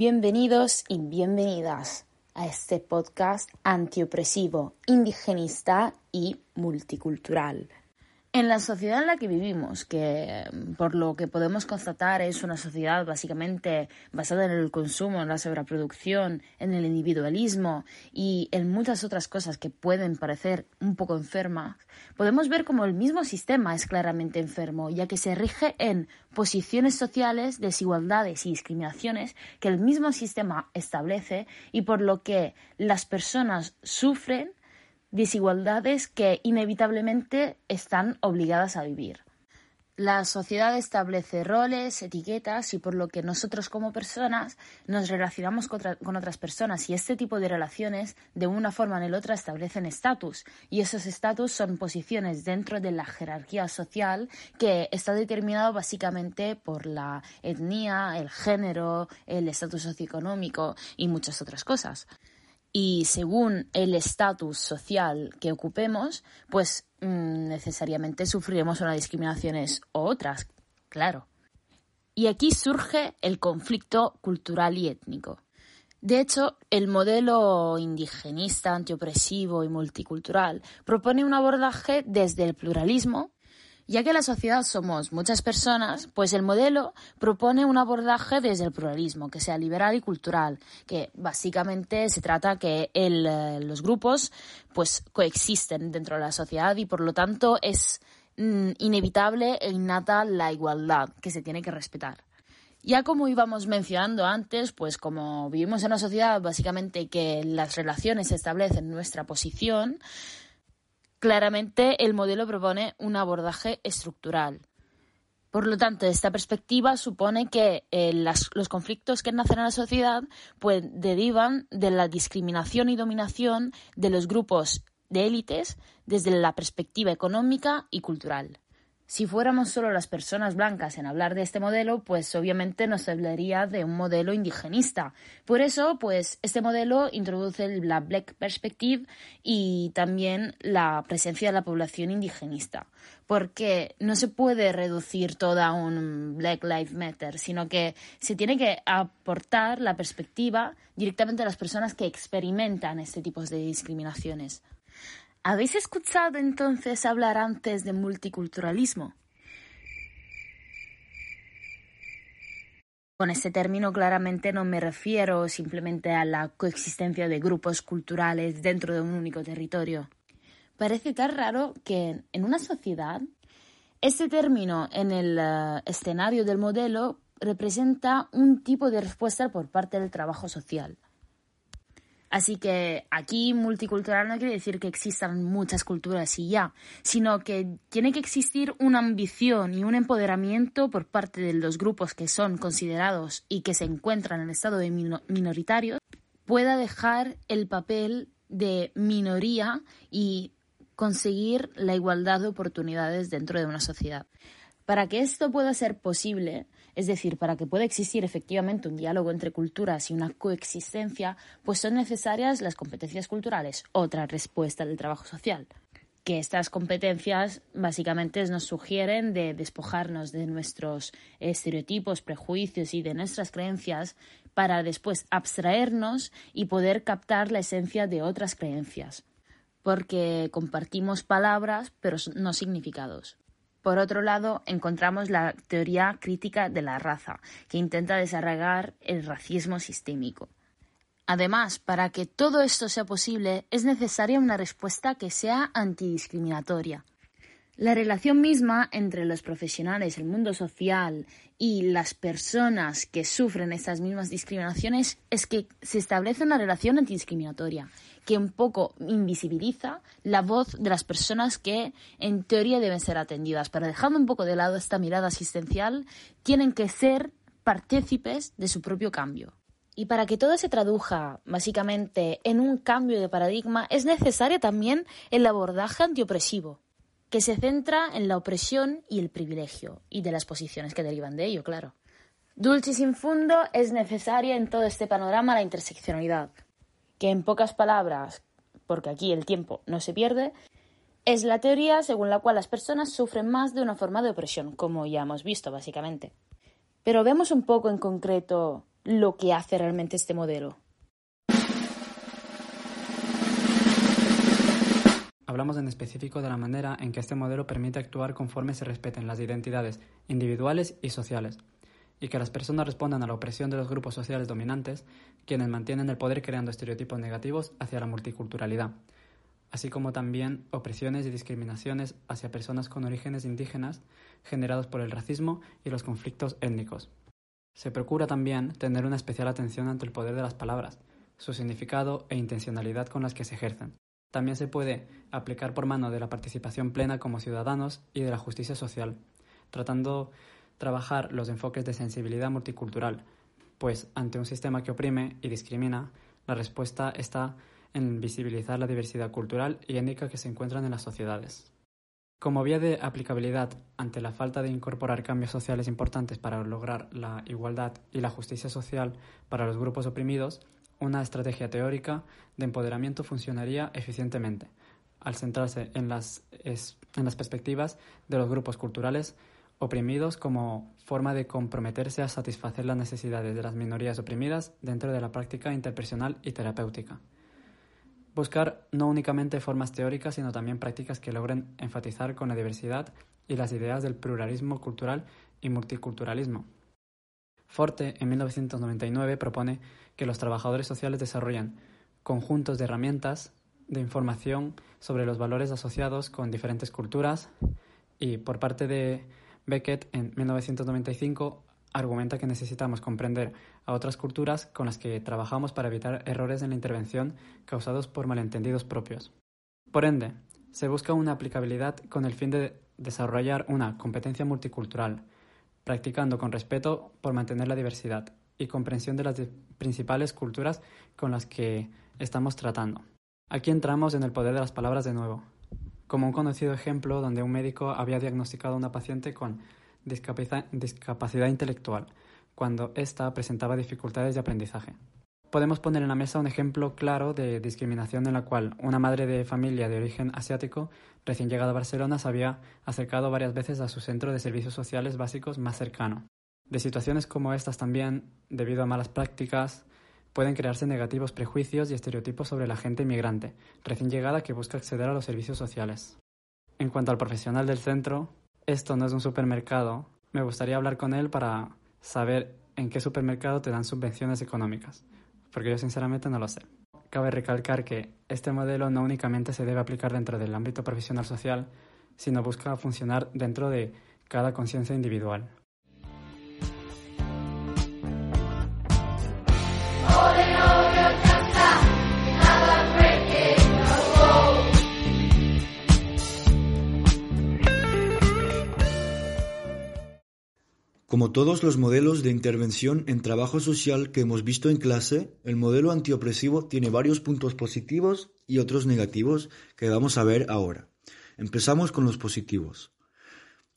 Bienvenidos y bienvenidas a este podcast antiopresivo, indigenista y multicultural. En la sociedad en la que vivimos, que por lo que podemos constatar es una sociedad básicamente basada en el consumo, en la sobreproducción, en el individualismo y en muchas otras cosas que pueden parecer un poco enfermas, podemos ver como el mismo sistema es claramente enfermo, ya que se rige en posiciones sociales, desigualdades y discriminaciones que el mismo sistema establece y por lo que las personas sufren desigualdades que inevitablemente están obligadas a vivir. La sociedad establece roles, etiquetas y por lo que nosotros como personas nos relacionamos con, otra- con otras personas. Y este tipo de relaciones de una forma o en otra establecen estatus. Y esos estatus son posiciones dentro de la jerarquía social que está determinado básicamente por la etnia, el género, el estatus socioeconómico y muchas otras cosas y según el estatus social que ocupemos, pues mm, necesariamente sufriremos unas discriminaciones o otras, claro. Y aquí surge el conflicto cultural y étnico. De hecho, el modelo indigenista, antiopresivo y multicultural propone un abordaje desde el pluralismo, ya que la sociedad somos muchas personas, pues el modelo propone un abordaje desde el pluralismo, que sea liberal y cultural, que básicamente se trata que eh, los grupos pues coexisten dentro de la sociedad y por lo tanto es mm, inevitable e innata la igualdad que se tiene que respetar. Ya como íbamos mencionando antes, pues como vivimos en una sociedad básicamente que las relaciones establecen nuestra posición, claramente el modelo propone un abordaje estructural. Por lo tanto, esta perspectiva supone que eh, los conflictos que nacen en la sociedad pues, derivan de la discriminación y dominación de los grupos de élites desde la perspectiva económica y cultural. Si fuéramos solo las personas blancas en hablar de este modelo, pues obviamente nos hablaría de un modelo indigenista. Por eso, pues este modelo introduce la Black Perspective y también la presencia de la población indigenista. Porque no se puede reducir todo a un Black Lives Matter, sino que se tiene que aportar la perspectiva directamente a las personas que experimentan este tipo de discriminaciones. ¿Habéis escuchado entonces hablar antes de multiculturalismo? Con este término claramente no me refiero simplemente a la coexistencia de grupos culturales dentro de un único territorio. Parece tan raro que en una sociedad este término en el eh, escenario del modelo representa un tipo de respuesta por parte del trabajo social. Así que aquí multicultural no quiere decir que existan muchas culturas y ya, sino que tiene que existir una ambición y un empoderamiento por parte de los grupos que son considerados y que se encuentran en estado de mino- minoritarios, pueda dejar el papel de minoría y conseguir la igualdad de oportunidades dentro de una sociedad. Para que esto pueda ser posible, es decir, para que pueda existir efectivamente un diálogo entre culturas y una coexistencia, pues son necesarias las competencias culturales, otra respuesta del trabajo social. Que estas competencias básicamente nos sugieren de despojarnos de nuestros estereotipos, prejuicios y de nuestras creencias para después abstraernos y poder captar la esencia de otras creencias. Porque compartimos palabras, pero no significados. Por otro lado, encontramos la teoría crítica de la raza, que intenta desarraigar el racismo sistémico. Además, para que todo esto sea posible, es necesaria una respuesta que sea antidiscriminatoria. La relación misma entre los profesionales, el mundo social y las personas que sufren estas mismas discriminaciones es que se establece una relación antidiscriminatoria que un poco invisibiliza la voz de las personas que en teoría deben ser atendidas. Pero dejando un poco de lado esta mirada asistencial, tienen que ser partícipes de su propio cambio. Y para que todo se traduja básicamente en un cambio de paradigma, es necesario también el abordaje antiopresivo que se centra en la opresión y el privilegio, y de las posiciones que derivan de ello, claro. Dulce sin fundo es necesaria en todo este panorama la interseccionalidad, que en pocas palabras, porque aquí el tiempo no se pierde, es la teoría según la cual las personas sufren más de una forma de opresión, como ya hemos visto básicamente. Pero vemos un poco en concreto lo que hace realmente este modelo. Hablamos en específico de la manera en que este modelo permite actuar conforme se respeten las identidades individuales y sociales, y que las personas respondan a la opresión de los grupos sociales dominantes, quienes mantienen el poder creando estereotipos negativos hacia la multiculturalidad, así como también opresiones y discriminaciones hacia personas con orígenes indígenas generados por el racismo y los conflictos étnicos. Se procura también tener una especial atención ante el poder de las palabras, su significado e intencionalidad con las que se ejercen, también se puede aplicar por mano de la participación plena como ciudadanos y de la justicia social, tratando trabajar los enfoques de sensibilidad multicultural, pues ante un sistema que oprime y discrimina, la respuesta está en visibilizar la diversidad cultural y étnica que se encuentran en las sociedades. Como vía de aplicabilidad ante la falta de incorporar cambios sociales importantes para lograr la igualdad y la justicia social para los grupos oprimidos, una estrategia teórica de empoderamiento funcionaría eficientemente, al centrarse en las, perspectivas de los grupos culturales oprimidos como forma de comprometerse a satisfacer las necesidades de las minorías oprimidas dentro de la práctica interpersonal y terapéutica. Buscar no únicamente formas teóricas, sino también prácticas que logren enfatizar con la diversidad y las ideas del pluralismo cultural y multiculturalismo, Forte, en 1999, propone que los trabajadores sociales desarrollen conjuntos de herramientas de información sobre los valores asociados con diferentes culturas y por parte de Beckett en 1995 argumenta que necesitamos comprender a otras culturas con las que trabajamos para evitar errores en la intervención causados por malentendidos propios. Por ende, se busca una aplicabilidad con el fin de desarrollar una competencia multicultural, practicando con respeto por mantener la diversidad y comprensión de las principales culturas con las que estamos tratando. Aquí entramos en el poder de las palabras de nuevo, como un conocido ejemplo donde un médico había diagnosticado a una paciente con discapacidad intelectual, cuando ésta presentaba dificultades de aprendizaje. Podemos poner en la mesa un ejemplo claro de discriminación en la cual una madre de familia de origen asiático recién llegada a Barcelona se había acercado varias veces a su centro de servicios sociales básicos más cercano. De situaciones como estas también, debido a malas prácticas, pueden crearse negativos prejuicios y estereotipos sobre la gente inmigrante, recién llegada que busca acceder a los servicios sociales. En cuanto al profesional del centro, esto no es un supermercado. Me gustaría hablar con él para saber en qué supermercado te dan subvenciones económicas porque yo sinceramente no lo sé. Cabe recalcar que este modelo no únicamente se debe aplicar dentro del ámbito profesional social, sino busca funcionar dentro de cada conciencia individual. Como todos los modelos de intervención en trabajo social que hemos visto en clase, el modelo antiopresivo tiene varios puntos positivos y otros negativos que vamos a ver ahora. Empezamos con los positivos.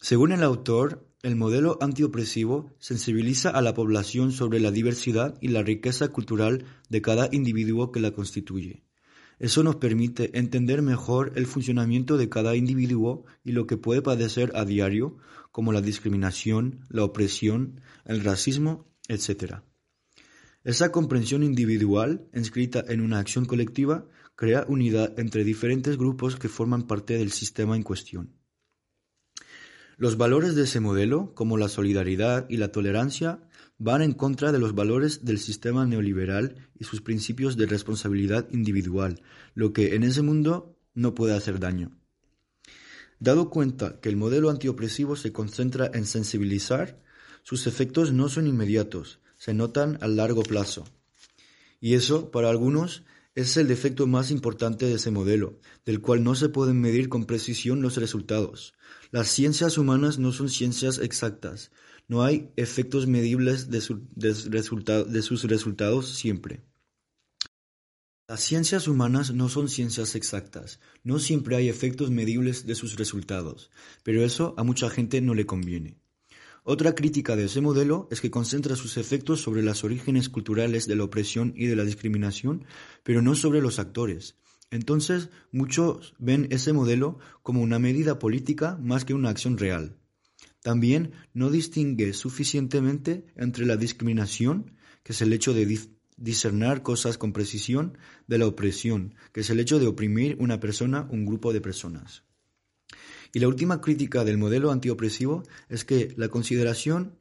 Según el autor, el modelo antiopresivo sensibiliza a la población sobre la diversidad y la riqueza cultural de cada individuo que la constituye. Eso nos permite entender mejor el funcionamiento de cada individuo y lo que puede padecer a diario, como la discriminación, la opresión, el racismo, etc. Esa comprensión individual, inscrita en una acción colectiva, crea unidad entre diferentes grupos que forman parte del sistema en cuestión. Los valores de ese modelo, como la solidaridad y la tolerancia, van en contra de los valores del sistema neoliberal y sus principios de responsabilidad individual, lo que en ese mundo no puede hacer daño. Dado cuenta que el modelo antiopresivo se concentra en sensibilizar, sus efectos no son inmediatos, se notan a largo plazo. Y eso, para algunos, es el defecto más importante de ese modelo, del cual no se pueden medir con precisión los resultados. Las ciencias humanas no son ciencias exactas, no hay efectos medibles de, de sus resultados siempre. Las ciencias humanas no son ciencias exactas, no siempre hay efectos medibles de sus resultados, pero eso a mucha gente no le conviene. Otra crítica de ese modelo es que concentra sus efectos sobre los orígenes culturales de la opresión y de la discriminación, pero no sobre los actores. Entonces, muchos ven ese modelo como una medida política más que una acción real. También no distingue suficientemente entre la discriminación, que es el hecho de discernar cosas con precisión de la opresión, que es el hecho de oprimir una persona, un grupo de personas. Y la última crítica del modelo antiopresivo es que la consideración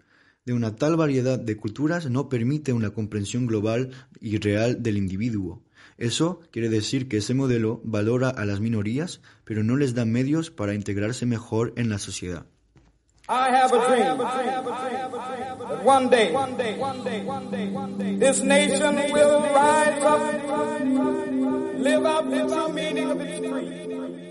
de una tal variedad de culturas no permite una comprensión global y real del individuo. Eso quiere decir que ese modelo valora a las minorías, pero no les da medios para integrarse mejor en la sociedad. I have a dream that one day this nation will rise up, live out the meaning of its creed.